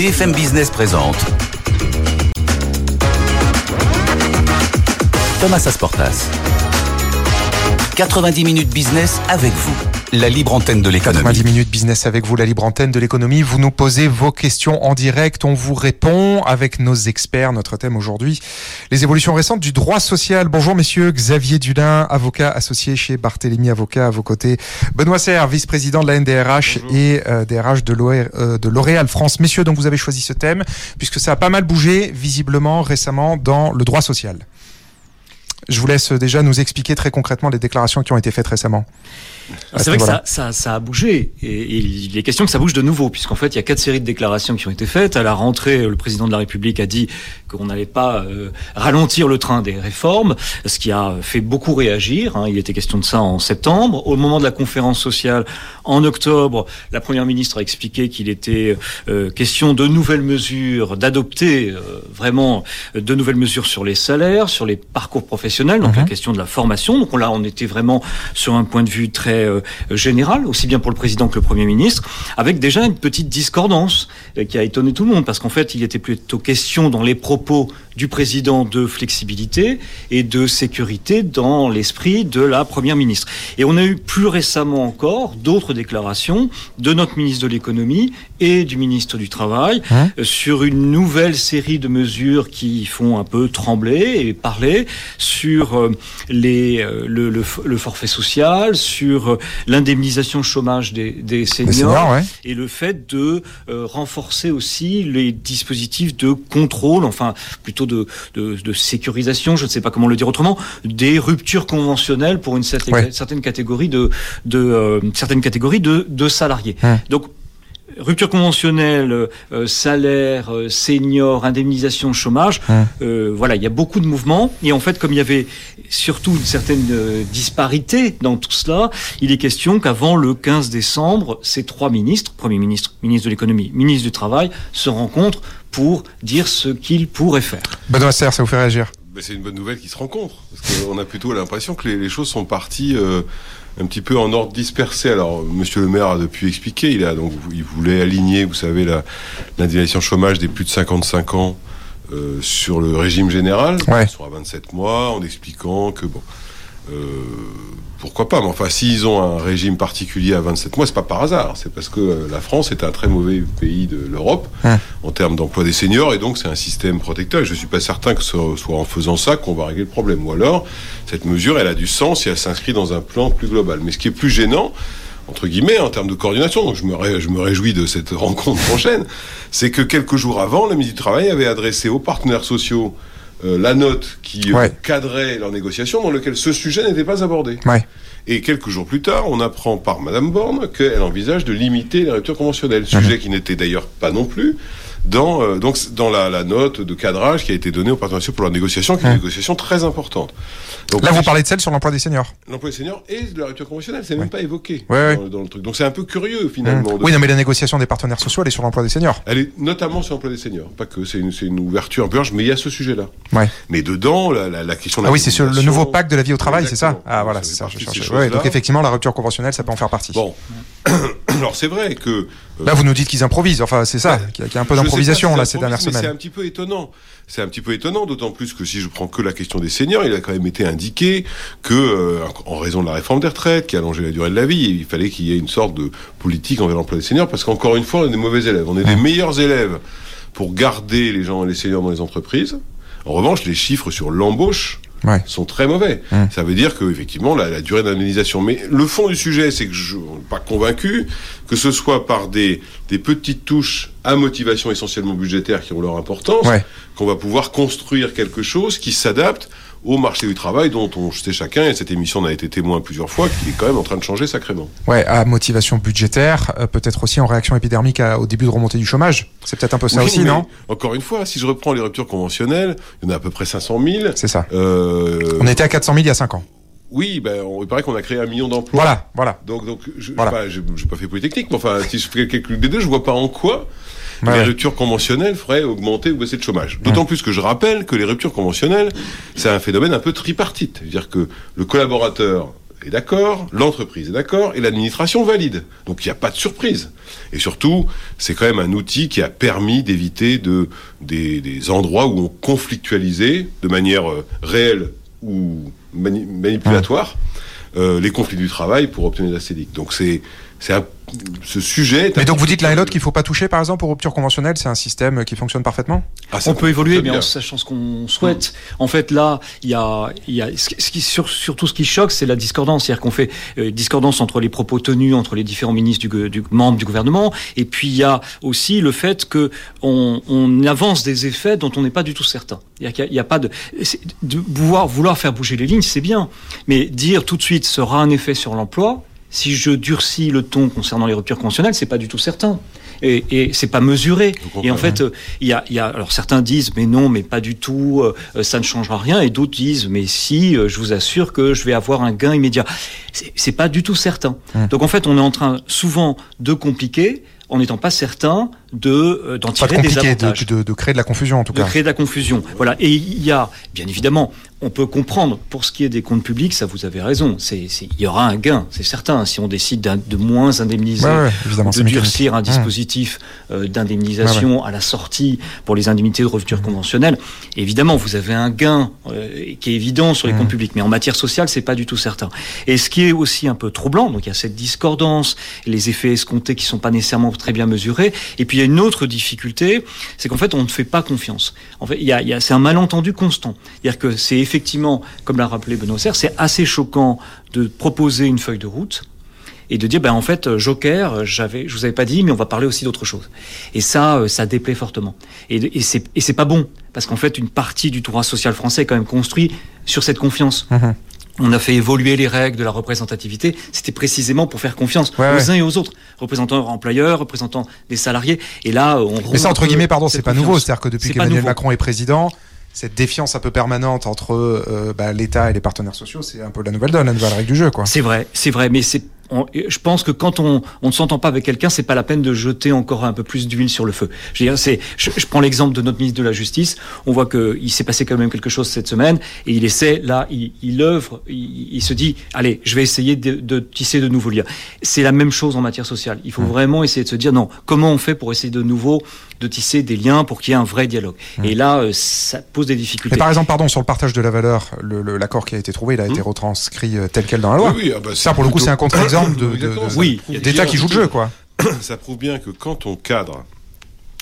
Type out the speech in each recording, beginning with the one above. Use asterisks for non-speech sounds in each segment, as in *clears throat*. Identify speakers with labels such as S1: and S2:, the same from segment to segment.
S1: BFM Business présente Thomas Asportas. 90 minutes business avec vous la libre antenne de l'économie.
S2: 90 minutes business avec vous, la libre antenne de l'économie. Vous nous posez vos questions en direct, on vous répond avec nos experts. Notre thème aujourd'hui, les évolutions récentes du droit social. Bonjour messieurs, Xavier Dulin, avocat associé chez Barthélemy Avocat à vos côtés. Benoît Serre, vice-président de la NDRH et euh, DRH euh, de L'Oréal France. Messieurs, donc vous avez choisi ce thème puisque ça a pas mal bougé visiblement récemment dans le droit social. Je vous laisse déjà nous expliquer très concrètement les déclarations qui ont été faites récemment.
S3: C'est vrai que ça, ça, ça, a bougé et, il est question que ça bouge de nouveau puisqu'en fait il y a quatre séries de déclarations qui ont été faites. À la rentrée, le président de la République a dit qu'on n'allait pas euh, ralentir le train des réformes, ce qui a fait beaucoup réagir. Hein. Il était question de ça en septembre. Au moment de la conférence sociale en octobre, la première ministre a expliqué qu'il était euh, question de nouvelles mesures, d'adopter euh, vraiment de nouvelles mesures sur les salaires, sur les parcours professionnels, donc la mhm. question de la formation. Donc là, on était vraiment sur un point de vue très euh, général, aussi bien pour le président que le Premier ministre, avec déjà une petite discordance euh, qui a étonné tout le monde, parce qu'en fait, il était plutôt question dans les propos du président de flexibilité et de sécurité dans l'esprit de la Première ministre. Et on a eu plus récemment encore d'autres déclarations de notre ministre de l'économie et du ministre du Travail hein euh, sur une nouvelle série de mesures qui font un peu trembler et parler sur les, le, le forfait social, sur euh, l'indemnisation chômage des, seniors, et le fait de euh, renforcer aussi les dispositifs de contrôle, enfin plutôt de, sécurisation, je ne sais pas comment le dire autrement, des ruptures conventionnelles pour une certaine, catégorie de, euh, certaines catégories de, salariés. Donc rupture conventionnelle, euh, salaire, euh, senior, indemnisation, chômage. Euh, voilà, il y a beaucoup de mouvements. Et en fait, comme il y avait surtout une certaine disparité dans tout cela, il est question qu'avant le 15 décembre, ces trois ministres, Premier ministre, ministre de l'économie, ministre du travail, se rencontrent pour dire ce qu'ils pourraient faire.
S2: Benoît Serre, ça vous fait réagir?
S4: Ben, C'est une bonne nouvelle qu'ils se rencontrent. Parce qu'on a plutôt l'impression que les, choses sont parties un petit peu en ordre dispersé. Alors, Monsieur le maire a depuis expliqué, il a donc il voulait aligner, vous savez, l'indemnisation chômage des plus de 55 ans euh, sur le régime général,
S2: ouais.
S4: soit à 27 mois, en expliquant que bon. Euh, pourquoi pas Mais enfin, s'ils ont un régime particulier à 27 mois, c'est pas par hasard. C'est parce que euh, la France est un très mauvais pays de l'Europe en termes d'emploi des seniors, et donc c'est un système protecteur. Et je suis pas certain que ce soit en faisant ça qu'on va régler le problème. Ou alors, cette mesure, elle a du sens si elle s'inscrit dans un plan plus global. Mais ce qui est plus gênant, entre guillemets, en termes de coordination, donc je me, je me réjouis de cette *laughs* rencontre prochaine, c'est que quelques jours avant, le ministre du Travail avait adressé aux partenaires sociaux euh, la note qui euh, cadrait leurs négociations dans lequel ce sujet n'était pas abordé. Et quelques jours plus tard, on apprend par Madame Borne qu'elle envisage de limiter les ruptures conventionnelles, mhm. sujet qui n'était d'ailleurs pas non plus dans, euh, donc, dans la, la, note de cadrage qui a été donnée aux partenaires sociaux pour la négociation, qui est une négociation très importante.
S2: Donc, Là, vous parlez de celle sur l'emploi des seniors.
S4: L'emploi des seniors et de la rupture conventionnelle, c'est même pas évoqué
S2: dans,
S4: dans, le truc. Donc c'est un peu curieux finalement.
S2: Oui, non, mais la négociation des partenaires sociaux, elle est sur l'emploi des seniors.
S4: Elle est notamment sur l'emploi des seniors, pas que c'est une, une, ouverture un peu large, mais il y a ce sujet-là.
S2: Ouais.
S4: Mais dedans, la, la, la question.
S2: De ah oui, c'est sur le nouveau pacte de la vie au travail, c'est ça? Ah voilà, c'est ça. Je donc effectivement, la rupture conventionnelle, ça peut en faire partie.
S4: Bon, *clears throat* *clears throat* alors c'est vrai que euh,
S2: là vous nous dites qu'ils improvisent. Enfin c'est ça, qu'il y, a un peu d'improvisation là ces dernières semaines.
S4: C'est un petit peu étonnant. C'est un petit peu étonnant, d'autant plus que si je prends que la question des seniors, il a quand même été indiqué que, euh, en raison de la réforme des retraites qui allongeait la durée de la vie, il fallait qu'il y ait une sorte de politique envers l'emploi des seniors, parce qu'encore une fois, on est des mauvais élèves. On est des meilleurs élèves pour garder les gens, les seniors dans les entreprises. En revanche, les chiffres sur l'embauche sont très mauvais. Ça veut dire que effectivement la, la durée d'indemnisation. Mais le fond du sujet, c'est que je suis pas convaincu que ce soit par des, des petites touches à motivation essentiellement budgétaire qui ont leur importance, qu'on va pouvoir construire quelque chose qui s'adapte au marché du travail dont on sait chacun, et cette émission en a été témoin plusieurs fois, qu'il est quand même en train de changer sacrément.
S2: Ouais, à motivation budgétaire, euh, peut-être aussi en réaction épidermique au début de remontée du chômage. C'est peut-être un peu ça aussi, non?
S4: Encore une fois, si je reprends les ruptures conventionnelles, il y en a à peu près 500 000.
S2: C'est ça. Euh... On était à 400 000 il y a 5 ans.
S4: Oui, ben, on, il paraît qu'on a créé un million d'emplois.
S2: Voilà, voilà.
S4: Donc, donc, je, voilà. pas, j'ai pas fait Polytechnique, mais enfin, si je fais calcul des deux, je vois pas en quoi les ruptures conventionnelles feraient augmenter ou baisser le chômage. D'autant plus que je rappelle que les ruptures conventionnelles, c'est un phénomène un peu tripartite. C'est-à-dire que le collaborateur est d'accord, l'entreprise est d'accord et l'administration valide. Donc il n'y a pas de surprise. Et surtout, c'est quand même un outil qui a permis d'éviter de, des, endroits où on conflictualisait de manière euh, réelle ou manipulatoire euh, les conflits du travail pour obtenir la CEDIC. Donc c'est ce sujet.
S2: Mais donc vous dites l'un et l'autre qu'il faut pas toucher, par exemple, aux ruptures conventionnelles, c'est un système qui fonctionne parfaitement.
S3: Ah, on peut évoluer, mais en sachant ce qu'on souhaite. En fait, là, il y a, il y a ce qui sur, surtout ce qui choque, c'est la discordance, c'est-à-dire qu'on fait euh, discordance entre les propos tenus entre les différents ministres du, du membres du gouvernement, et puis il y a aussi le fait que on, on avance des effets dont on n'est pas du tout certain. Il n'y a, a, pas de, de vouloir vouloir faire bouger les lignes, c'est bien, mais dire tout de suite sera un effet sur l'emploi si je durcis le ton concernant les ruptures conventionnelles, c'est pas du tout certain. Et, et c'est pas mesuré. Et en fait, il y, a, y, a, alors certains disent mais non, mais pas du tout, euh, ça ne changera rien. Et d'autres disent mais si, euh, je vous assure que je vais avoir un gain immédiat. C'est pas du tout certain. Donc en fait, on est en train souvent de compliquer en n'étant pas certain de euh, d'en tirer des avantages.
S2: De, de, de, créer de la confusion en tout cas.
S3: De créer de la confusion. Voilà. Et il y a, bien évidemment, on peut comprendre, pour ce qui est des comptes publics, ça vous avez raison, c'est, il y aura un gain, c'est certain, si on décide de moins indemniser, de durcir un mmh. dispositif euh, d'indemnisation à la sortie pour les indemnités de rupture conventionnelle, évidemment, vous avez un gain euh, qui est évident sur les mmh. comptes publics, mais en matière sociale, c'est pas du tout certain. Et ce qui est aussi un peu troublant, donc il y a cette discordance, les effets escomptés qui sont pas nécessairement très bien mesurés, et puis y a une autre difficulté, c'est qu'en fait, on ne fait pas confiance. En fait, y a, c'est un malentendu constant. C'est-à-dire que c'est effectivement, comme l'a rappelé Benoît Serre, c'est assez choquant de proposer une feuille de route et de dire ben en fait Joker j'avais je vous avais pas dit mais on va parler aussi d'autre chose et ça euh, ça déplaît fortement et, et c'est pas bon parce qu'en fait une partie du droit social français est quand même construit sur cette confiance mmh on a fait évoluer les règles de la représentativité, c'était précisément pour faire confiance aux uns et aux autres, représentants employeurs, représentants des salariés. Et là, on.
S2: Mais ça, entre guillemets, pardon, c'est pas nouveau. C'est-à-dire que depuis qu'Emmanuel Macron est président, cette défiance un peu permanente entre euh, bah, l'État et les partenaires sociaux, c'est un peu la nouvelle donne, la nouvelle règle du jeu, quoi.
S3: C'est vrai, c'est vrai, mais c'est je pense que quand on, on ne s'entend pas avec quelqu'un, c'est pas la peine de jeter encore un peu plus d'huile sur le feu. Je, veux dire, c'est, je, prends l'exemple de notre ministre de la Justice. On voit qu'il s'est passé quand même quelque chose cette semaine et il essaie, là, il, il œuvre, il, se dit, allez, je vais essayer de, de, tisser de nouveaux liens. C'est la même chose en matière sociale. Il faut mmh. vraiment essayer de se dire, non, comment on fait pour essayer de nouveau de tisser des liens pour qu'il y ait un vrai dialogue? Mmh. Et là, euh, ça pose des difficultés.
S2: Mais par exemple, pardon, sur le partage de la valeur, l'accord qui a été trouvé, il a mmh. été retranscrit euh, tel quel dans la loi. Oui, ah bah, ça, pour le coup, c'est un contre-exemple de, de, de, oui, d'État qui joue le jeu, quoi. *clears throat*
S4: Ça prouve bien que quand on cadre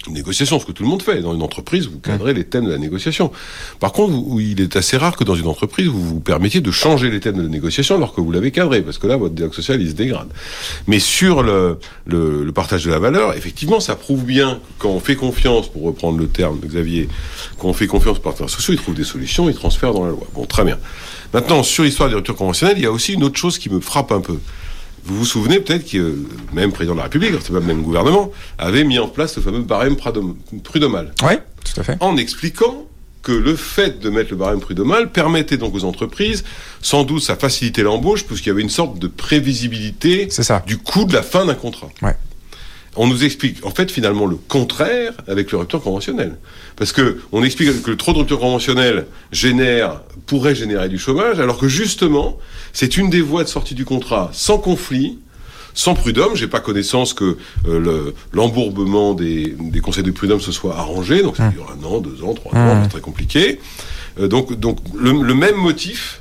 S4: une négociation, ce que tout le monde fait. Dans une entreprise, vous cadrez les thèmes de la négociation. Par contre, il est assez rare que dans une entreprise, vous vous permettiez de changer les thèmes de la négociation alors que vous l'avez cadré, parce que là, votre dialogue social, il se dégrade. Mais sur le, le, partage de la valeur, effectivement, ça prouve bien quand on fait confiance, pour reprendre le terme de Xavier, quand on fait confiance aux partenaires sociaux, ils trouvent des solutions, ils transfèrent dans la loi. Bon, très bien. Maintenant, sur l'histoire des ruptures conventionnelles, il y a aussi une autre chose qui me frappe un peu. Vous vous souvenez peut-être que même président de la République, c'est pas le même gouvernement, avait mis en place le fameux barème prud'homal.
S2: Oui, tout à fait.
S4: En expliquant que le fait de mettre le barème prud'homal permettait donc aux entreprises, sans doute, ça facilitait l'embauche, puisqu'il y avait une sorte de prévisibilité du coût de la fin d'un contrat.
S2: Ouais
S4: on nous explique en fait finalement le contraire avec le rupture conventionnel. Parce que on explique que le trop de rupture conventionnelle génère, pourrait générer du chômage, alors que justement, c'est une des voies de sortie du contrat sans conflit, sans prud'homme. J'ai pas connaissance que euh, l'embourbement des, conseils de prud'homme se soit arrangé, donc ça mmh. dure un an, deux ans, trois ans, mmh. c'est très compliqué. Euh, donc, donc le, même motif.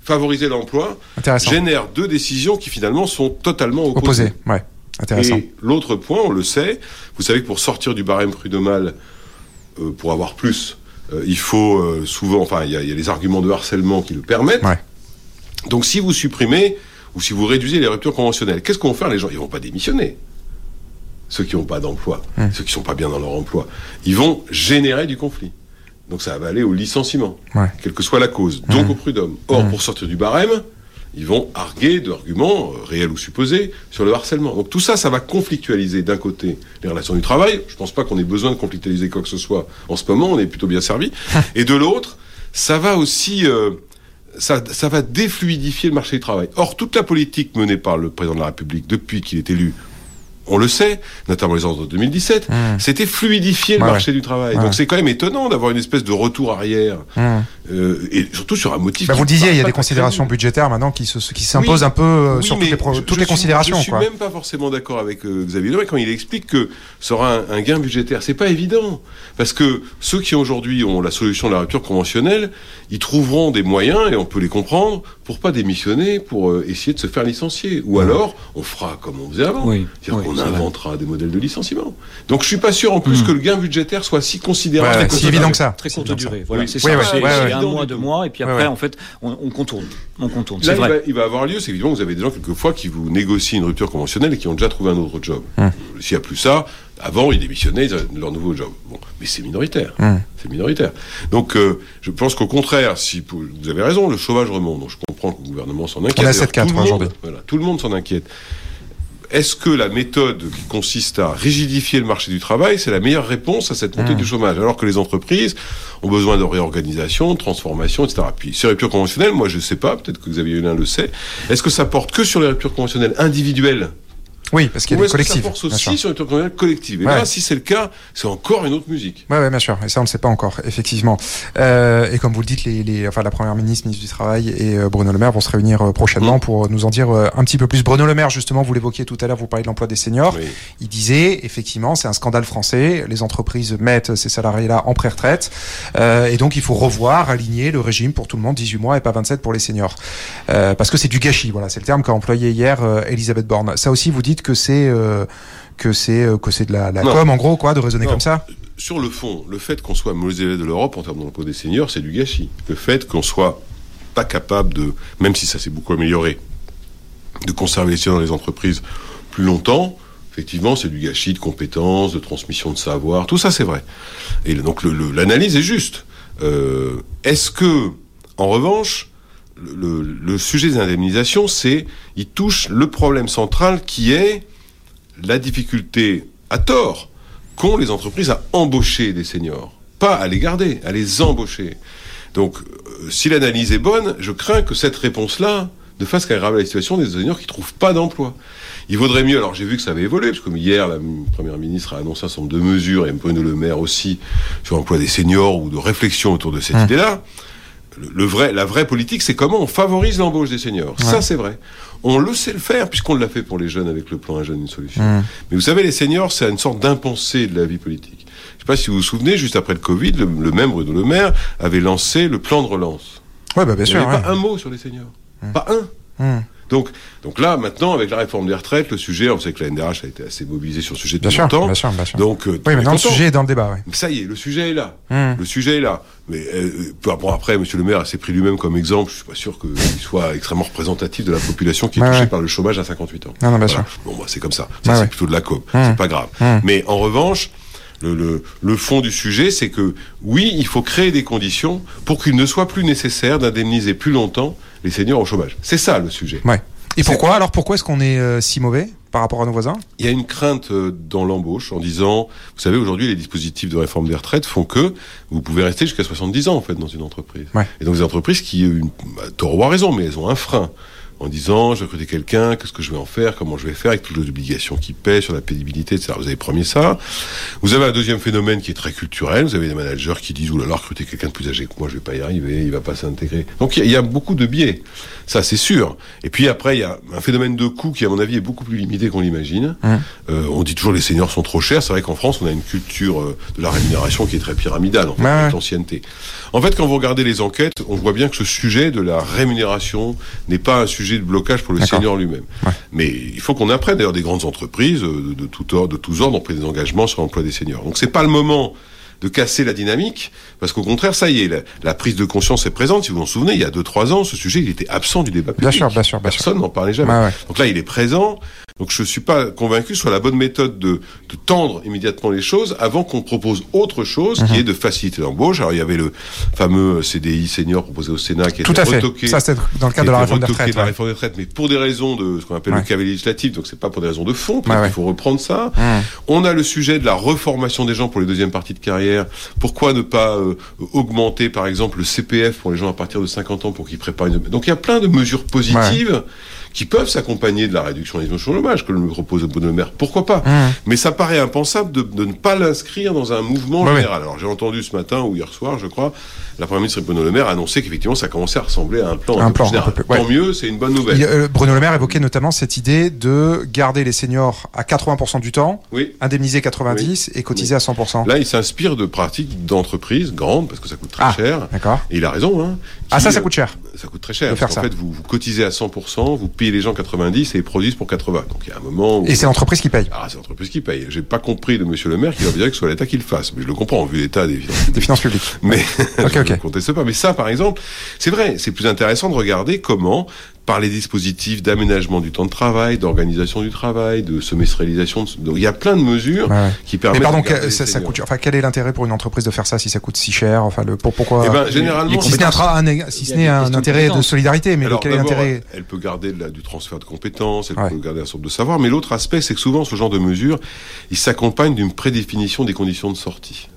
S4: Favoriser l'emploi génère deux décisions qui finalement sont totalement opposées.
S2: opposées ouais. Et
S4: l'autre point, on le sait, vous savez que pour sortir du barème prud'homal, euh, pour avoir plus, euh, il faut euh, souvent, enfin, il y, a les arguments de harcèlement qui le permettent. Donc si vous supprimez ou si vous réduisez les ruptures conventionnelles, qu'est-ce qu'on va faire? Les gens Ils vont pas démissionner. Ceux qui n'ont pas d'emploi, hum. ceux qui sont pas bien dans leur emploi, ils vont générer du conflit. Donc ça va aller au licenciement, quelle que soit la cause, donc hum. au prud'homme. Or, hum. pour sortir du barème, ils vont arguer d'arguments euh, réels ou supposés sur le harcèlement. Donc tout ça, ça va conflictualiser d'un côté les relations du travail. Je ne pense pas qu'on ait besoin de conflictualiser quoi que ce soit en ce moment, on est plutôt bien servi. *laughs* Et de l'autre, ça va aussi... Euh, ça, ça, va défluidifier le marché du travail. Or, toute la politique menée par le président de la République depuis qu'il est élu on le sait, notamment les ordres de 2017, mmh. c'était fluidifier le marché du travail. Donc c'est quand même étonnant d'avoir une espèce de retour arrière, mmh. euh, et surtout sur un motif.
S2: Bah vous disiez, il y a des considérations budgétaires maintenant qui s'imposent un peu euh, sur toutes les, toutes les considérations. Je
S4: suis même pas forcément d'accord avec euh, Xavier Leray quand il explique que ça aura un, un gain budgétaire. C'est pas évident, parce que ceux qui aujourd'hui ont la solution de la rupture conventionnelle, ils trouveront des moyens, et on peut les comprendre, pour pas démissionner, pour euh, essayer de se faire licencier. Ou alors, on fera comme on faisait avant. C'est-à-dire qu'on inventera des modèles de licenciement. Donc je suis pas sûr en plus hmm. que le gain budgétaire soit si considérable.
S2: c'est évident que ça.
S3: Très courte durée. Voilà, c'est ça. C'est un mois, deux mois, et puis après, en fait, on, contourne. On contourne.
S4: Là, vrai. Il, va, avoir lieu, c'est évidemment que vous avez des gens quelquefois qui vous négocient une rupture conventionnelle et qui ont déjà trouvé un autre job. Hmm. S'il n'y a plus ça, avant, ils démissionnaient, ils avaient leur nouveau job. Bon, mais c'est minoritaire. C'est minoritaire. Donc, euh, je pense qu'au contraire, si vous avez raison, le chômage remonte. Donc, je comprends que le gouvernement s'en inquiète. On
S2: a 7 aujourd'hui.
S4: Voilà, tout le monde s'en inquiète. Est-ce que la méthode qui consiste à rigidifier le marché du travail, c'est la meilleure réponse à cette montée hmm. du chômage Alors que les entreprises ont besoin de réorganisation, de transformation, etc. Puis, ces ruptures conventionnelles, moi je ne sais pas, peut-être que Xavier Hulin le sait, est-ce que ça porte que sur les ruptures conventionnelles individuelles?
S2: Oui, parce qu'il y a des collectifs.
S4: Ça force aussi sur une collective. Et là, si c'est le cas, c'est encore une autre musique.
S2: Oui, ouais, bien sûr. Et ça, on ne sait pas encore, effectivement. Euh, et comme vous le dites, les, les, enfin, la première ministre, ministre du Travail et euh, Bruno Le Maire vont se réunir euh, prochainement mm. pour nous en dire euh, un petit peu plus. Bruno Le Maire, justement, vous l'évoquiez tout à l'heure, vous parlez de l'emploi des seniors. Il disait, effectivement, c'est un scandale français. Les entreprises mettent ces salariés-là en pré-retraite. et donc, il faut revoir, aligner le régime pour tout le monde, 18 mois et pas 27 pour les seniors. parce que c'est du gâchis. Voilà, c'est le terme qu'a employé hier Elisabeth Borne. Ça aussi, vous dites que c'est euh, que c'est euh, que c'est de la, com en gros quoi de raisonner comme ça
S4: sur le fond, le fait qu'on soit mauvais élève de l'Europe en termes d'emploi des seniors, c'est du gâchis. Le fait qu'on soit pas capable de, même si ça s'est beaucoup amélioré, de conserver les seniors dans les entreprises plus longtemps, effectivement, c'est du gâchis de compétences, de transmission de savoir, tout ça c'est vrai. Et donc l'analyse est juste. Euh, est-ce que, en revanche, le, sujet des indemnisations, c'est, il touche le problème central qui est la difficulté, à tort, qu'ont les entreprises à embaucher des seniors. Pas à les garder, à les embaucher. Donc, euh, si l'analyse est bonne, je crains que cette réponse-là ne fasse qu'aggraver la situation des seniors qui ne trouvent pas d'emploi. Il vaudrait mieux, alors j'ai vu que ça avait évolué, parce que hier, la Première ministre a annoncé un certain nombre de mesures, et Bruno Le Maire aussi, sur l'emploi des seniors ou de réflexion autour de cette mmh. idée-là le, vrai, la vraie politique, c'est comment on favorise l'embauche des seniors. Ça, c'est vrai. On le sait le faire, puisqu'on l'a fait pour les jeunes avec le plan Un jeune, une solution. Mmh. Mais vous savez, les seniors, c'est une sorte d'impensé de la vie politique. Je ne sais pas si vous vous souvenez, juste après le Covid, le, même Bruno Le Maire avait lancé le plan de relance.
S2: Ouais, bah bien sûr.
S4: Il n'y avait pas un mot sur les seniors. Mmh. Pas un. Mmh. Donc, donc là, maintenant, avec la réforme des retraites, le sujet, on sait que la NDRH a été assez mobilisée sur ce sujet depuis bien longtemps. Bien sûr, bien sûr. Donc,
S2: euh, oui, maintenant le sujet est dans le débat.
S4: Ça y est, le sujet est là. Hmm. Le sujet est là. Mais euh, bon, après, Monsieur le Maire s'est pris lui-même comme exemple. Je suis pas sûr qu'il soit extrêmement représentatif de la population qui est touchée par le chômage à 58 ans.
S2: Non, non, bien sûr.
S4: Bon, bah, c'est comme ça. Ça, c'est plutôt de la com. Hmm. C'est pas grave. Hmm. Mais en revanche. Le, le, le, fond du sujet, c'est que oui, il faut créer des conditions pour qu'il ne soit plus nécessaire d'indemniser plus longtemps les seniors au chômage. C'est ça le sujet.
S2: Ouais. Et pourquoi? Alors pourquoi est-ce qu'on est euh, si mauvais par rapport à nos voisins?
S4: Il y a une crainte euh, dans l'embauche en disant, vous savez, aujourd'hui, les dispositifs de réforme des retraites font que vous pouvez rester jusqu'à 70 ans, en fait, dans une entreprise. Et donc, des entreprises qui, une, bah, tort ou raison, mais elles ont un frein en disant je vais recruter quelqu'un, qu'est-ce que je vais en faire, comment je vais faire, avec toutes les obligations qui pèsent sur la pénibilité, etc. Vous avez premier ça. Vous avez un deuxième phénomène qui est très culturel. Vous avez des managers qui disent oulala, recruter quelqu'un de plus âgé que moi, je vais pas y arriver, il va pas s'intégrer. Donc il y, a beaucoup de biais, ça c'est sûr. Et puis après il y a un phénomène de coût qui à mon avis est beaucoup plus limité qu'on l'imagine. Mmh. Euh, on dit toujours les seniors sont trop chers. C'est vrai qu'en France on a une culture euh, de la rémunération qui est très pyramidale en fait, l'ancienneté. En fait quand vous regardez les enquêtes, on voit bien que ce sujet de la rémunération n'est pas un sujet de blocage pour le senior lui-même. Mais il faut qu'on apprenne. D'ailleurs, des grandes entreprises euh, de, tout ordre, de tous ordres ont pris des engagements sur l'emploi des seniors. Donc c'est pas le moment de casser la dynamique, parce qu'au contraire, ça y est, la, prise de conscience est présente. Si vous vous en souvenez, il y a 2-3 ans, ce sujet, il était absent du débat public.
S2: Bien sûr, bien sûr, bien
S4: Personne n'en parlait jamais. Donc là, il est présent. Donc je ne suis pas convaincu soit la bonne méthode de, de tendre immédiatement les choses avant qu'on propose autre chose qui mhm. est de faciliter l'embauche. Alors il y avait le fameux CDI senior proposé au Sénat qui a
S2: Tout été retoqué. Ça c'est dans le cadre de la réforme des retraites.
S4: la réforme des retraites, mais pour des raisons de ce qu'on appelle le cavalier législatif, donc c'est pas pour des raisons de fond, il faut reprendre ça. Mhm. On a le sujet de la reformation des gens pour les deuxièmes parties de carrière. Pourquoi ne pas euh, augmenter par exemple le CPF pour les gens à partir de 50 ans pour qu'ils préparent une... Donc il y a plein de mesures positives qui peuvent s'accompagner de la réduction des émissions de chômage que le propose Bruno Le Maire. Pourquoi pas
S2: Mmh.
S4: Mais ça paraît impensable de, de ne pas l'inscrire dans un mouvement
S2: Ouais,
S4: général. Alors j'ai entendu ce matin ou hier soir, je crois, la première ministre Bruno Le Maire annoncer qu'effectivement ça commençait à ressembler à un plan
S2: Un
S4: un,
S2: plan,
S4: général.
S2: un peu plus, ouais.
S4: Tant mieux, c'est une bonne nouvelle.
S2: Il- euh, Bruno Le Maire évoquait notamment cette idée de garder les seniors à 80% du temps,
S4: Oui.
S2: indemniser 90 et cotiser à 100%.
S4: Là, il s'inspire de pratiques d'entreprises grandes parce que ça coûte très
S2: Ah,
S4: cher.
S2: D'accord.
S4: Et il a raison. Hein,
S2: Ah, ça, ça
S4: euh,
S2: coûte cher.
S4: Ça coûte très cher.
S2: De faire
S4: parce
S2: ça.
S4: fait, vous, vous cotisez à 100%, vous payez les gens 90 et ils produisent pour 80. Donc il y a un moment où...
S2: Et c'est l'entreprise qui paye.
S4: Ah, c'est l'entreprise qui paye. J'ai pas compris de Monsieur le Maire qui va dire que ce soit l'État qui le fasse. Mais je le comprends, vu l'état des finances.
S2: Des finances publiques.
S4: Mais
S2: Ok, *laughs*
S4: je
S2: ok.
S4: ne conteste pas. Mais ça, par exemple, c'est vrai. C'est plus intéressant de regarder comment, par les dispositifs d'aménagement du temps de travail, d'organisation du travail, de semestrialisation, de- donc il y a plein de mesures
S2: Ouais, ouais.
S4: qui
S2: Mais
S4: permettent.
S2: pardon,
S4: de
S2: ça, ça coûte cher. Enfin, quel est l'intérêt pour une entreprise de faire ça si ça coûte si cher Enfin, le, pour, pourquoi
S4: Eh ben, généralement,
S2: Si ce n'est un, tra- un- si un
S3: de
S2: intérêt de solidarité, mais
S4: Alors,
S2: quel est l'intérêt
S4: Elle peut garder la- du transfert de compétences, elle
S2: Ouais.
S4: peut garder un sorte de savoir, mais l'autre aspect, c'est que souvent, ce genre de mesures, il s'accompagne d'une prédéfinition des conditions de sortie.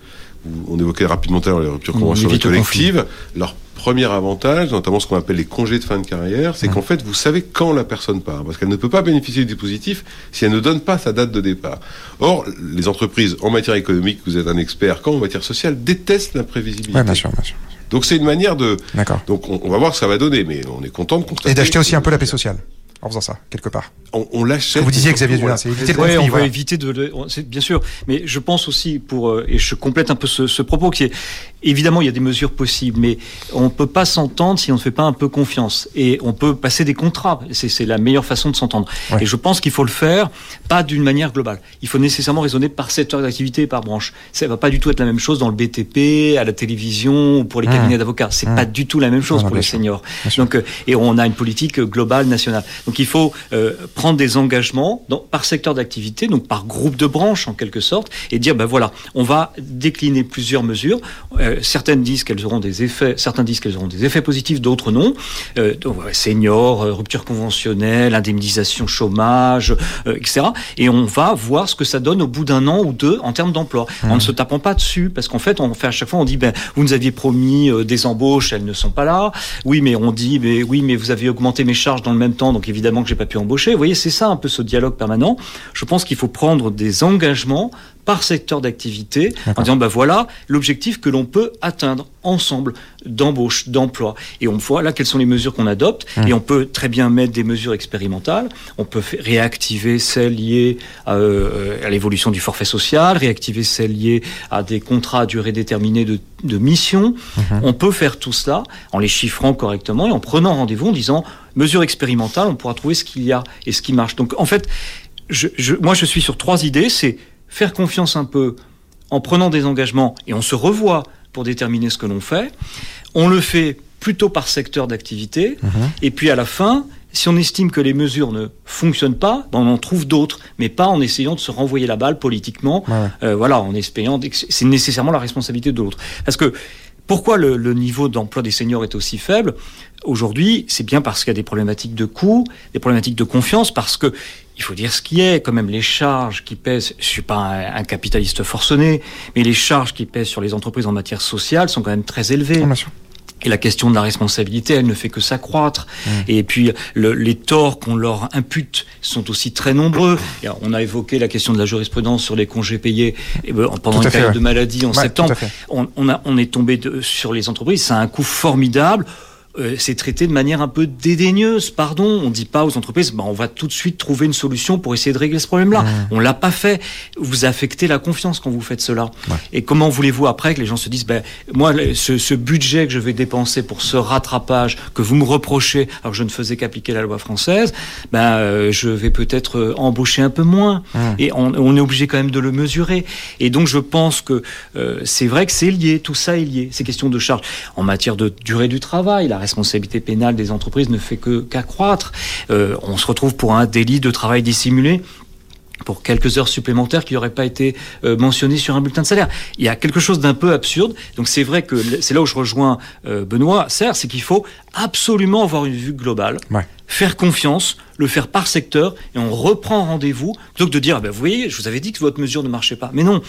S4: On évoquait rapidement tout à l'heure les ruptures
S3: On
S4: conventionnelles collectives. Leur premier avantage, notamment ce qu'on appelle les congés de fin de carrière, c'est qu'en fait, vous savez quand la personne part, parce qu'elle ne peut pas bénéficier du dispositif si elle ne donne pas sa date de départ. Or, les entreprises, en matière économique, vous êtes un expert, comme en matière sociale, détestent l'imprévisibilité.
S2: Ouais, bien sûr, bien sûr.
S4: Donc c'est une manière de...
S2: D'accord.
S4: Donc on, on va voir ce que ça va donner, mais on est content de constater...
S2: Et d'acheter aussi un peu la paix sociale en faisant ça, quelque part.
S4: on, on l'achète.
S2: Vous disiez, Xavier Dulin,
S4: on
S2: c'est
S4: la
S2: éviter.
S3: Ouais, on va
S2: voilà.
S3: éviter de, le- on- bien sûr, mais je pense aussi pour euh, et je complète un peu ce, ce propos qui est évidemment il y a des mesures possibles, mais on peut pas s'entendre si on ne fait pas un peu confiance et on peut passer des contrats. C'est la meilleure façon de s'entendre.
S2: Ouais.
S3: Et je pense qu'il faut le faire pas d'une manière globale. Il faut nécessairement raisonner par secteur d'activité et par branche. Ça va pas du tout être la même chose dans le BTP, à la télévision ou pour les
S2: Mmh.
S3: cabinets d'avocats. C'est
S2: Mmh.
S3: pas du tout la même chose
S2: Non,
S3: pour les seniors.
S2: Bien sûr.
S3: Donc euh, et on a une politique globale nationale. Donc il faut euh, prendre des engagements dans, par secteur d'activité, donc par groupe de branches en quelque sorte, et dire ben voilà, on va décliner plusieurs mesures. Euh, certaines disent qu'elles auront des effets, certains disent qu'elles auront des effets positifs, d'autres non. Euh, donc, seniors, rupture conventionnelle, indemnisation chômage, etc. Et on va voir ce que ça donne au bout d'un an ou deux en termes d'emploi. En ne se tapant pas dessus, parce qu'en fait, on fait à chaque fois, on dit ben vous nous aviez promis des embauches, elles ne sont pas là. Oui, mais on dit mais oui, mais vous avez augmenté mes charges dans le même temps, donc évidemment que j'ai pas pu embaucher. Vous voyez, c'est ça un peu ce dialogue permanent. Je pense qu'il faut prendre des engagements par secteur d'activité en disant ben voilà l'objectif que l'on peut atteindre ensemble d'embauche, d'emploi. Et on voit là quelles sont les mesures qu'on adopte. Et on peut très bien mettre des mesures expérimentales. On peut réactiver celles liées à, euh, à l'évolution du forfait social, réactiver celles liées à des contrats à durée déterminée de, de mission. On peut faire tout cela en les chiffrant correctement et en prenant rendez-vous en disant mesures expérimentales, on pourra trouver ce qu'il y a et ce qui marche. Donc en fait, je, je- moi je suis sur trois idées. C'est faire confiance un peu en prenant des engagements et on se revoit pour déterminer ce que l'on fait. On le fait plutôt par secteur d'activité. Et puis à la fin, si on estime que les mesures ne fonctionnent pas, ben on en trouve d'autres, mais pas en essayant de se renvoyer la balle politiquement.
S2: Ouais.
S3: Euh, voilà, en espérant que c'est nécessairement la responsabilité de l'autre. Parce que pourquoi le, niveau d'emploi des seniors est aussi faible? Aujourd'hui C'est bien parce qu'il y a des problématiques de coûts, des problématiques de confiance, parce que il faut dire ce qui est, quand même les charges qui pèsent. Je suis pas un, un capitaliste forcené, mais les charges qui pèsent sur les entreprises en matière sociale sont quand même très élevées. Et la question de la responsabilité, elle ne fait que s'accroître. Et puis le- les torts qu'on leur impute sont aussi très nombreux. Et on a évoqué la question de la jurisprudence sur les congés payés eh ben, pendant une
S2: fait,
S3: période
S2: ouais.
S3: de maladie en
S2: Ouais,
S3: septembre. On, on a, on est tombé de- sur les entreprises. Ça a un coût formidable. Euh, c'est traité de manière un peu dédaigneuse, pardon. On dit pas aux entreprises, bah, on va tout de suite trouver une solution pour essayer de régler ce problème-là.
S2: Mmh.
S3: On l'a pas fait. Vous affectez la confiance quand vous faites cela. Et comment voulez-vous après que les gens se disent, ben, moi, ce, ce budget que je vais dépenser pour ce rattrapage que vous me reprochez, alors que je ne faisais qu'appliquer la loi française, ben, euh, je vais peut-être euh, embaucher un peu moins. Et on, on est obligé quand même de le mesurer. Et donc, je pense que euh, c'est vrai que c'est lié, tout ça est lié. Ces questions de charge en matière de durée du travail, la responsabilité pénale des entreprises ne fait que qu'accroître. Euh, on se retrouve pour un délit de travail dissimulé pour quelques heures supplémentaires qui n'auraient pas été euh, mentionnées sur un bulletin de salaire. Il y a quelque chose d'un peu absurde. Donc c'est vrai que c'est là où je rejoins euh, Benoît Serre, c'est qu'il faut absolument avoir une vue globale. Faire confiance, le faire par secteur, et on reprend rendez-vous, plutôt que de dire, ben, vous voyez, je vous avais dit que votre mesure ne marchait pas. Mais non,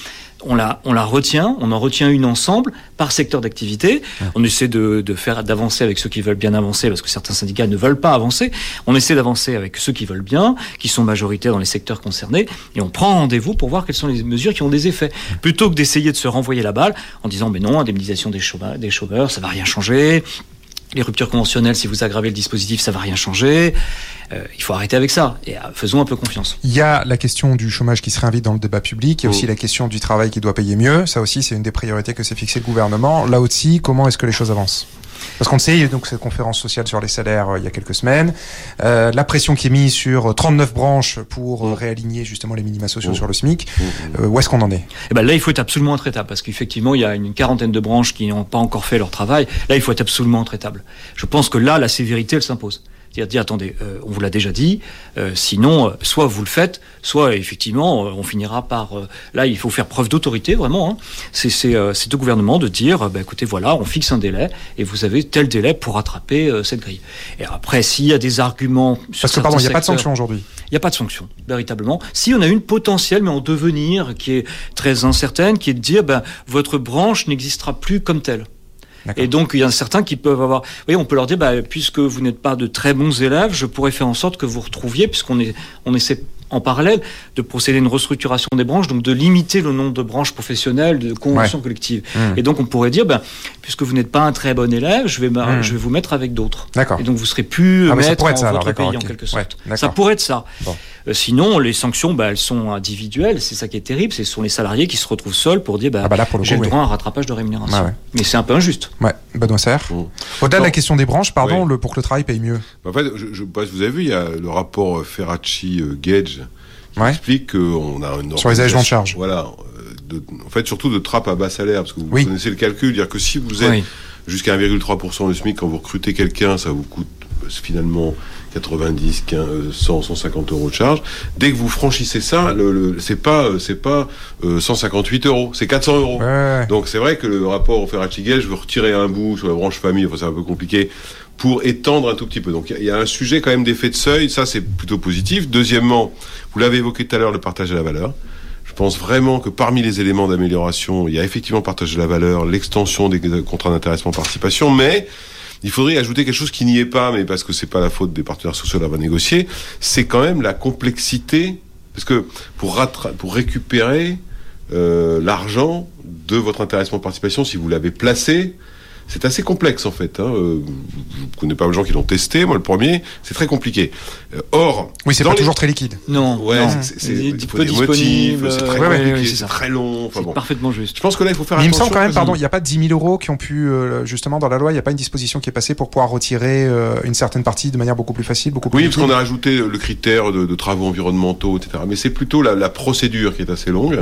S3: on la, on la retient, on en retient une ensemble, par secteur d'activité. On essaie de, de faire d'avancer avec ceux qui veulent bien avancer, parce que certains syndicats ne veulent pas avancer. On essaie d'avancer avec ceux qui veulent bien, qui sont majoritaires dans les secteurs concernés, et on prend rendez-vous pour voir quelles sont les mesures qui ont des effets. Plutôt que d'essayer de se renvoyer la balle en disant, mais non, indemnisation des chômeurs, des chômeurs ça va rien changer les ruptures conventionnelles, si vous aggravez le dispositif, ça va rien changer. Euh, il faut arrêter avec ça et euh, faisons un peu confiance.
S2: Il y a la question du chômage qui se réinvite dans le débat public. Il y a aussi oh. la question du travail qui doit payer mieux. Ça aussi, c'est une des priorités que s'est fixé le gouvernement. Là aussi, comment est-ce que les choses avancent? Parce qu'on sait, il y a eu donc cette conférence sociale sur les salaires euh, il y a quelques semaines. Euh, la pression qui est mise sur 39 branches pour euh, réaligner justement les minima sociaux sur le SMIC. où est-ce qu'on en est?
S3: Eh ben Là, il faut être absolument intraitable parce qu'effectivement, il y a une quarantaine de branches qui n'ont pas encore fait leur travail. Là, il faut être absolument intraitable. Je pense que là, la sévérité, elle s'impose dire dire attendez, euh, on vous l'a déjà dit, euh, sinon, euh, soit vous le faites, soit effectivement, on finira par... là, il faut faire preuve d'autorité, vraiment. Hein. C'est au gouvernement de dire, bah, écoutez, voilà, on fixe un délai, et vous avez tel délai pour rattraper cette grille. Et après, s'il y a des arguments...
S2: Parce que, pardon, il n'y a pas de sanction aujourd'hui.
S3: Il n'y a pas de sanction, véritablement. Si on a une potentielle, mais en devenir, qui est très incertaine, qui est de dire, ben, votre branche n'existera plus comme telle. Et donc, il y en a certains qui peuvent avoir. Vous voyez, on peut leur dire, bah, puisque vous n'êtes pas de très bons élèves, je pourrais faire en sorte que vous retrouviez, puisqu'on est, on essaie en parallèle de procéder à une restructuration des branches, donc de limiter le nombre de branches professionnelles, de conventions collectives. Mmh. Et donc, on pourrait dire, ben, puisque vous n'êtes pas un très bon élève, je vais, mmh. je vais vous mettre avec d'autres. Et donc, vous serez plus ah, maître en votre pays, en quelque sorte. ça pourrait être ça. Euh, sinon, les sanctions, bah, elles sont individuelles. C'est ça qui est terrible. Ce sont les salariés qui se retrouvent seuls pour dire bah, ah bah j'ai le droit à un rattrapage de rémunération. Ah Mais c'est un peu injuste.
S2: Ouais, Benoît Serre. Mmh. Au-delà de la question des branches, pardon, le, pour que le travail paye mieux.
S4: En fait, je, vous avez vu, il y a le rapport Ferracci-Gage qui explique qu'on a une.
S2: Sur les allégements de charges.
S4: Voilà. Euh, en fait, surtout de trappe à bas salaire, parce que vous connaissez le calcul, dire que si vous êtes jusqu'à 1,3% de SMIC, quand vous recrutez quelqu'un, ça vous coûte euh, finalement 90, 15, 100, 150 euros de charge. Dès que vous franchissez ça, le, c'est pas, euh, c'est pas 158 euros, c'est 400 euros. Donc c'est vrai que le rapport au ferracci je veux retirer un bout sur la branche famille, enfin c'est un peu compliqué pour étendre un tout petit peu. Donc il y a un sujet quand même d'effet de seuil, ça c'est plutôt positif. Deuxièmement, vous l'avez évoqué tout à l'heure, le partage de la valeur. Je pense vraiment que parmi les éléments d'amélioration, il y a effectivement le partage de la valeur, l'extension des contrats d'intéressement participation, mais il faudrait ajouter quelque chose qui n'y est pas, mais parce que c'est pas la faute des partenaires sociaux d'avoir négocié, c'est quand même la complexité, parce que pour, pour récupérer euh, l'argent de votre intéressement participation, si vous l'avez placé, c'est assez complexe en fait. Hein. Euh, je ne connais pas les gens qui l'ont testé, moi le premier, c'est très compliqué. Euh, or,
S2: oui, c'est pas toujours très liquide.
S3: Non,
S4: ouais, c'est des motifs, c'est très compliqué, c'est très long.
S3: Enfin, bon. parfaitement juste.
S4: Je pense que là, il faut faire.
S2: Mais il me semble quand même, pardon, il n'y a pas 10 000 euros qui ont pu euh, justement dans la loi, il n'y a pas une disposition qui est passée pour pouvoir retirer une certaine partie de manière beaucoup plus facile, beaucoup plus.
S4: Oui, parce qu'on a rajouté le critère de, travaux environnementaux, etc. Mais c'est plutôt la, procédure qui est assez longue.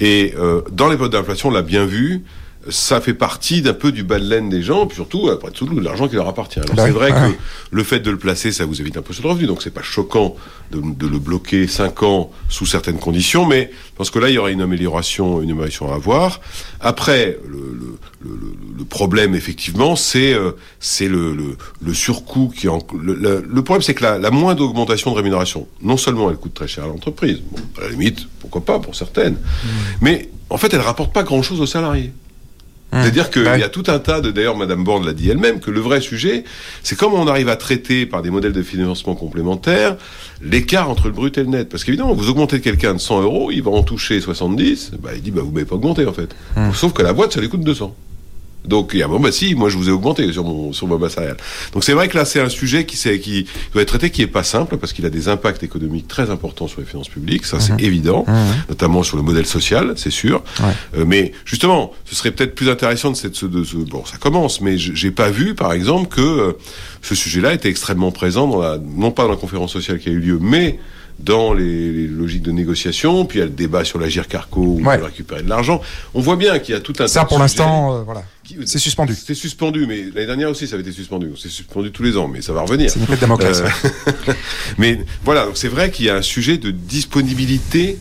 S4: Et dans les votes d'inflation, on l'a bien vu ça fait partie d'un peu du bas de laine des gens, puis surtout, après tout, de l'argent qui leur appartient. Alors bah c'est vrai que le fait de le placer, ça vous évite un peu sur le revenu, donc c'est pas choquant de, le bloquer 5 ans sous certaines conditions, mais je pense que là, il y aura une amélioration, une amélioration à avoir. Après, le, problème, effectivement, c'est euh, c'est le, le, surcoût qui... En, le, problème, c'est que la, la moindre augmentation de rémunération, non seulement elle coûte très cher à l'entreprise, bon, à la limite, pourquoi pas pour certaines, mmh. mais en fait, elle rapporte pas grand-chose aux salariés. Mmh. C'est-à-dire qu'il y a tout un tas de, d'ailleurs, Madame Borne l'a dit elle-même, que le vrai sujet, c'est comment on arrive à traiter par des modèles de financement complémentaires l'écart entre le brut et le net. Parce qu'évidemment, vous augmentez quelqu'un de 100 euros, il va en toucher 70, bah, il dit, bah, vous m'avez pas augmenté, en fait. Mmh. Sauf que la boîte, ça lui coûte 200. Donc, il y a bon, bah si, moi je vous ai augmenté sur mon sur ma masse salariale. Donc c'est vrai que là c'est un sujet qui, qui doit être traité, qui est pas simple parce qu'il a des impacts économiques très importants sur les finances publiques, ça c'est mhm. évident, mhm. notamment sur le modèle social, c'est sûr. Euh, mais justement, ce serait peut-être plus intéressant de cette de ce bon, ça commence, mais j'ai pas vu par exemple que euh, ce sujet-là était extrêmement présent dans la non pas dans la conférence sociale qui a eu lieu, mais dans les, logiques de négociation, puis il y a le débat sur l'agir carco où on peut récupérer de l'argent. On voit bien qu'il y a tout un
S2: ça pour l'instant, euh, voilà, c'est suspendu.
S4: C'est suspendu, mais l'année dernière aussi ça avait été suspendu. C'est suspendu tous les ans, mais ça va revenir.
S2: C'est une de démocratie.
S4: Euh, *laughs* mais voilà, c'est vrai qu'il y a un sujet de disponibilité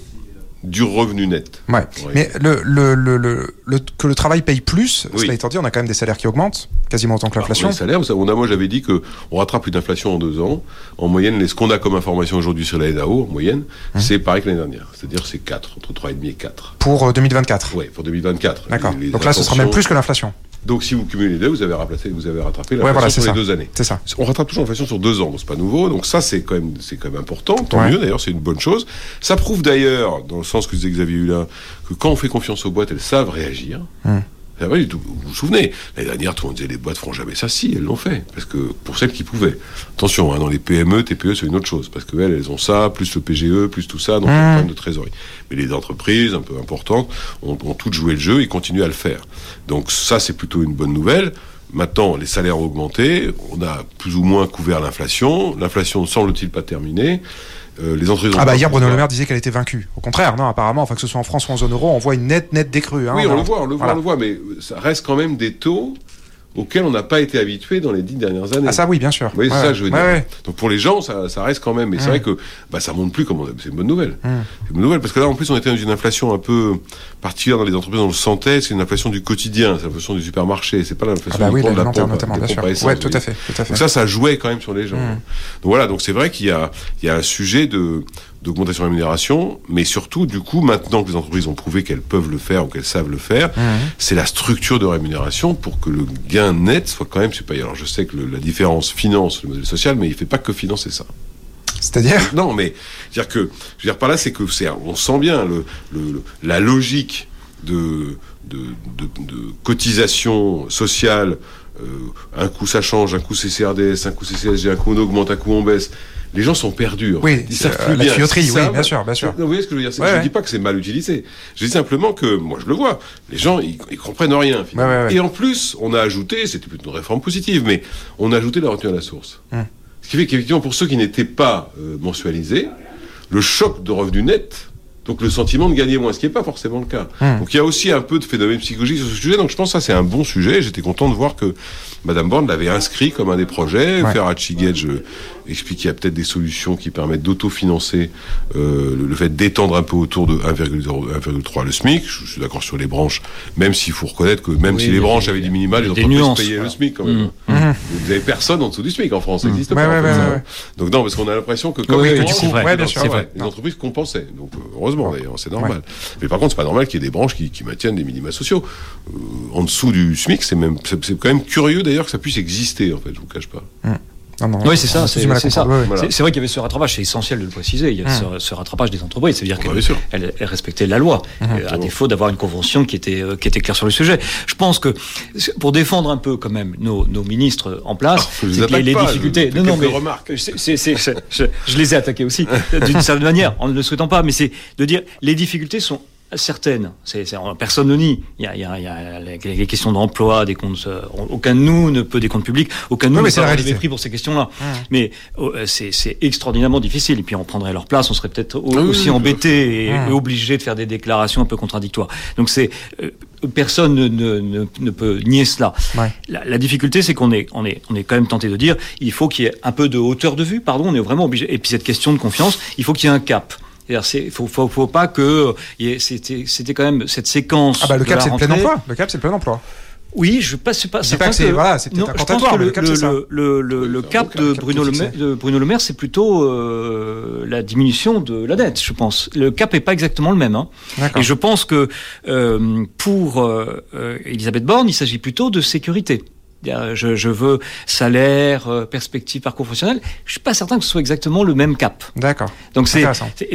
S4: du revenu net.
S2: Ouais. Mais le, le, le, le, que le travail paye plus, cela étant dit, on a quand même des salaires qui augmentent quasiment autant que l'inflation.
S4: les salaires, on a, moi j'avais dit que on rattrape une inflation en deux ans. En moyenne, ce qu'on a comme information aujourd'hui sur la NAO, en moyenne, hum. c'est pareil que l'année dernière. C'est-à-dire c'est 4, entre 3,5 et 4.
S2: Pour 2024
S4: Oui, pour 2024.
S2: D'accord. Donc là, ce sera même plus que l'inflation.
S4: Donc si vous cumulez les deux, vous avez rattrapé, vous avez rattrapé l'inflation sur les deux années.
S2: C'est ça.
S4: On rattrape toujours l'inflation sur deux ans, donc c'est pas nouveau. Donc ça, c'est quand même, c'est quand même important. Tant mieux, d'ailleurs, c'est une bonne chose. Ça prouve d'ailleurs, dans le sens que disait Xavier Hulin, que quand on fait confiance aux boîtes, elles savent réagir. Hum. Vous vous souvenez, l'année dernière, tout le monde disait les boîtes feront jamais ça. Si, elles l'ont fait. Parce que pour celles qui pouvaient. Attention, hein, dans les PME, TPE, c'est une autre chose. Parce qu'elles, elles ont ça, plus le PGE, plus tout ça, donc mmh. problème de trésorerie. Mais les entreprises, un peu importantes, ont, ont toutes joué le jeu et continuent à le faire. Donc ça, c'est plutôt une bonne nouvelle. Maintenant, les salaires ont augmenté, on a plus ou moins couvert l'inflation. L'inflation ne semble-t-il pas terminée.
S2: Euh, les entreprises. Ah bah hier Bruno Le Maire disait qu'elle était vaincue. Au contraire, non, apparemment, enfin que ce soit en France ou en zone euro, on voit une nette nette décrue.
S4: Hein, oui, on, le voit, on le voit, on le voit, mais ça reste quand même des taux auquel on n'a pas été habitué dans les dix dernières années.
S2: Ah ça oui, bien sûr.
S4: Oui, c'est ça je veux dire. Donc pour les gens, ça, ça reste quand même. Mais c'est vrai que bah, ça monte plus comme on C'est une bonne nouvelle. C'est une bonne nouvelle parce que là, en plus, on était dans une inflation un peu particulière dans les entreprises. On le sentait. C'est une inflation du quotidien. C'est l'inflation du supermarché. C'est pas l'inflation
S2: ah bah
S4: oui,
S2: de la pompe, notamment, bien sûr. Ouais, tout à fait, tout à fait.
S4: Donc ça, ça jouait quand même sur les gens. Donc voilà. Donc c'est vrai qu'il y a, il y a un sujet de d'augmentation de rémunération, mais surtout, du coup, maintenant que les entreprises ont prouvé qu'elles peuvent le faire ou qu'elles savent le faire, mmh. c'est la structure de rémunération pour que le gain net soit quand même supérieur. Alors je sais que la différence finance le modèle social, mais il fait pas que financer ça.
S2: C'est-à-dire?
S4: Non, mais dire que, je veux dire par là, c'est que c'est, on sent bien le, la logique de, de, cotisation sociale. Euh, un coup ça change, un coup c'est CRDS, un coup c'est CSG, un coup on augmente, un coup on baisse les gens sont perdus.
S2: Oui, ils savent plus la bien. tuyauterie, oui, bien sûr, bien sûr.
S4: vous voyez ce que je veux dire Je ne dis pas que c'est mal utilisé. Je dis simplement que, moi je le vois, les gens, ils, comprennent rien. Et en plus, on a ajouté, c'était plutôt une réforme positive, mais on a ajouté la retenue à la source. Hum. Ce qui fait qu'effectivement, pour ceux qui n'étaient pas euh, mensualisés, le choc de revenu net donc le sentiment de gagner moins, ce qui n'est pas forcément le cas. Hum. Donc il y a aussi un peu de phénomène psychologique sur ce sujet. Donc je pense que ça c'est un bon sujet. J'étais content de voir que Madame Borne l'avait inscrit comme un des projets. Ouais. Ferracci Gage explique qu'il y a peut-être des solutions qui permettent d'autofinancer euh, le, fait d'étendre un peu autour de 1,3 le SMIC. Je, suis d'accord sur les branches, même s'il faut reconnaître que même si les branches avaient du minimal, les entreprises payaient le SMIC quand même. Mmh. Mmh. Vous n'avez personne en dessous du SMIC en France, ça n'existe pas. Donc non, parce qu'on a l'impression que comme les, les entreprises compensaient. Donc euh, heureusement d'ailleurs, c'est normal. Mais par contre, c'est pas normal qu'il y ait des branches qui, qui maintiennent des minima sociaux. Euh, en dessous du SMIC, c'est même c'est quand même curieux d'ailleurs que ça puisse exister en fait, je vous cache pas.
S3: Mmh oui, c'est ça. C'est ça. C'est vrai qu'il y avait ce rattrapage. C'est essentiel de le préciser. Il y a hum. ce, rattrapage des entreprises. C'est-à-dire qu'elles respectaient la loi, hum, hum. Euh, à défaut d'avoir une convention qui était, euh, qui était claire sur le sujet. Je pense que pour défendre un peu quand même nos, nos ministres en place,
S4: oh, les, les difficultés.
S3: Non, non, mais je, les ai attaqués aussi d'une certaine manière, en ne le souhaitant pas. Mais c'est de dire les difficultés sont certaines. C'est, personne ne nie. Il y a, il y a, il y a les questions d'emploi, des comptes. Euh, aucun de nous ne peut des comptes publics. Aucun de nous ne peut avoir mépris pour ces questions-là. Mmh. Mais oh, euh, c'est, extraordinairement difficile. Et puis on prendrait leur place, on serait peut-être aussi embêté et, mmh. obligé de faire des déclarations un peu contradictoires. Donc c'est euh, personne ne, ne, ne, peut nier cela. Ouais. La, la, difficulté, c'est qu'on est, on est, on est quand même tenté de dire, il faut qu'il y ait un peu de hauteur de vue. Pardon, on est vraiment obligé. Et puis cette question de confiance, il faut qu'il y ait un cap. Il faut, faut, faut, pas que c'était, c'était quand même cette séquence.
S2: Ah bah le cap c'est le plein emploi. Le cap c'est le plein emploi.
S3: Oui, je passe pas.
S2: C'est pas que c'est voilà, c'est que
S3: le, le, cap, le, le, le cap de Bruno, le Maire, de Bruno Le Maire, c'est plutôt euh, la diminution de la dette. Je pense. Le cap est pas exactement le même. Hein. Et je pense que euh, pour euh, Elisabeth Borne, il s'agit plutôt de sécurité je, je veux salaire, euh, perspective, parcours professionnel. Je suis pas certain que ce soit exactement le même cap.
S2: D'accord.
S3: Donc c'est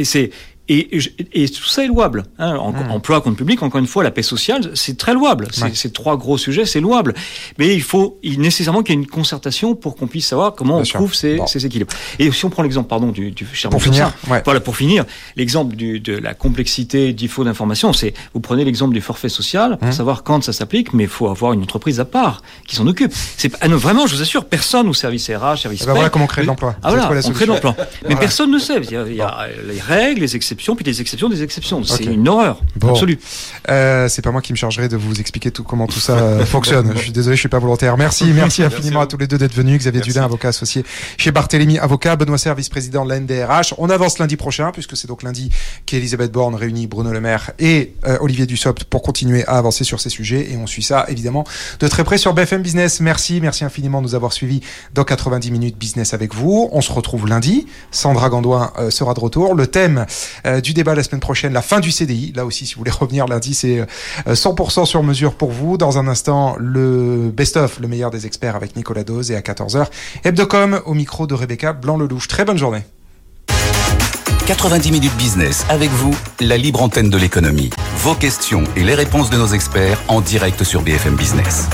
S3: c'est et, et, tout ça est louable. Hein. Hmm. Emploi, compte public, encore une fois, la paix sociale, c'est très louable. Ces trois gros sujets, c'est louable. Mais il faut il, nécessairement qu'il y ait une concertation pour qu'on puisse savoir comment on trouve ces, ces, équilibres. Et si on prend l'exemple, pardon, du, du
S2: cher Pour finir,
S3: voilà, pour finir, l'exemple de la complexité du faux d'information, c'est vous prenez l'exemple du forfait social pour hmm. savoir quand ça s'applique, mais il faut avoir une entreprise à part qui s'en occupe. C'est ah vraiment, je vous assure, personne au service RH, service.
S2: Eh ben voilà comment on crée de l'emploi.
S3: Ah voilà, on crée de l'emploi. Mais personne ne sait. Il y, a, il y a les règles, les exceptions exceptions, puis des exceptions des exceptions. C'est une horreur absolue.
S2: Euh, c'est pas moi qui me chargerai de vous expliquer tout, comment tout ça euh, *laughs* fonctionne. Je suis désolé, je suis pas volontaire. Merci, *laughs* merci infiniment à tous les deux d'être venus. Xavier Dulin, avocat associé chez Barthélémy Avocat, Benoît Serre, vice-président de l'NDRH. On avance lundi prochain, puisque c'est donc lundi qu'Elisabeth Borne réunit Bruno Le Maire et euh, Olivier Dussopt pour continuer à avancer sur ces sujets. Et on suit ça, évidemment, de très près sur BFM Business. Merci, merci infiniment de nous avoir suivis dans 90 minutes business avec vous. On se retrouve lundi. Sandra Gandoin euh, sera de retour. Le thème euh, du débat la semaine prochaine, la fin du CDI. Là aussi, si vous voulez *laughs* revenir lundi, c'est 100% sur mesure pour vous. Dans un instant, le best-of, le meilleur des experts avec Nicolas Dose et à 14h, Hebdocom au micro de Rebecca Blanc-Lelouch. Très bonne journée.
S1: 90 minutes business avec vous, la libre antenne de l'économie. Vos questions et les réponses de nos experts en direct sur BFM Business.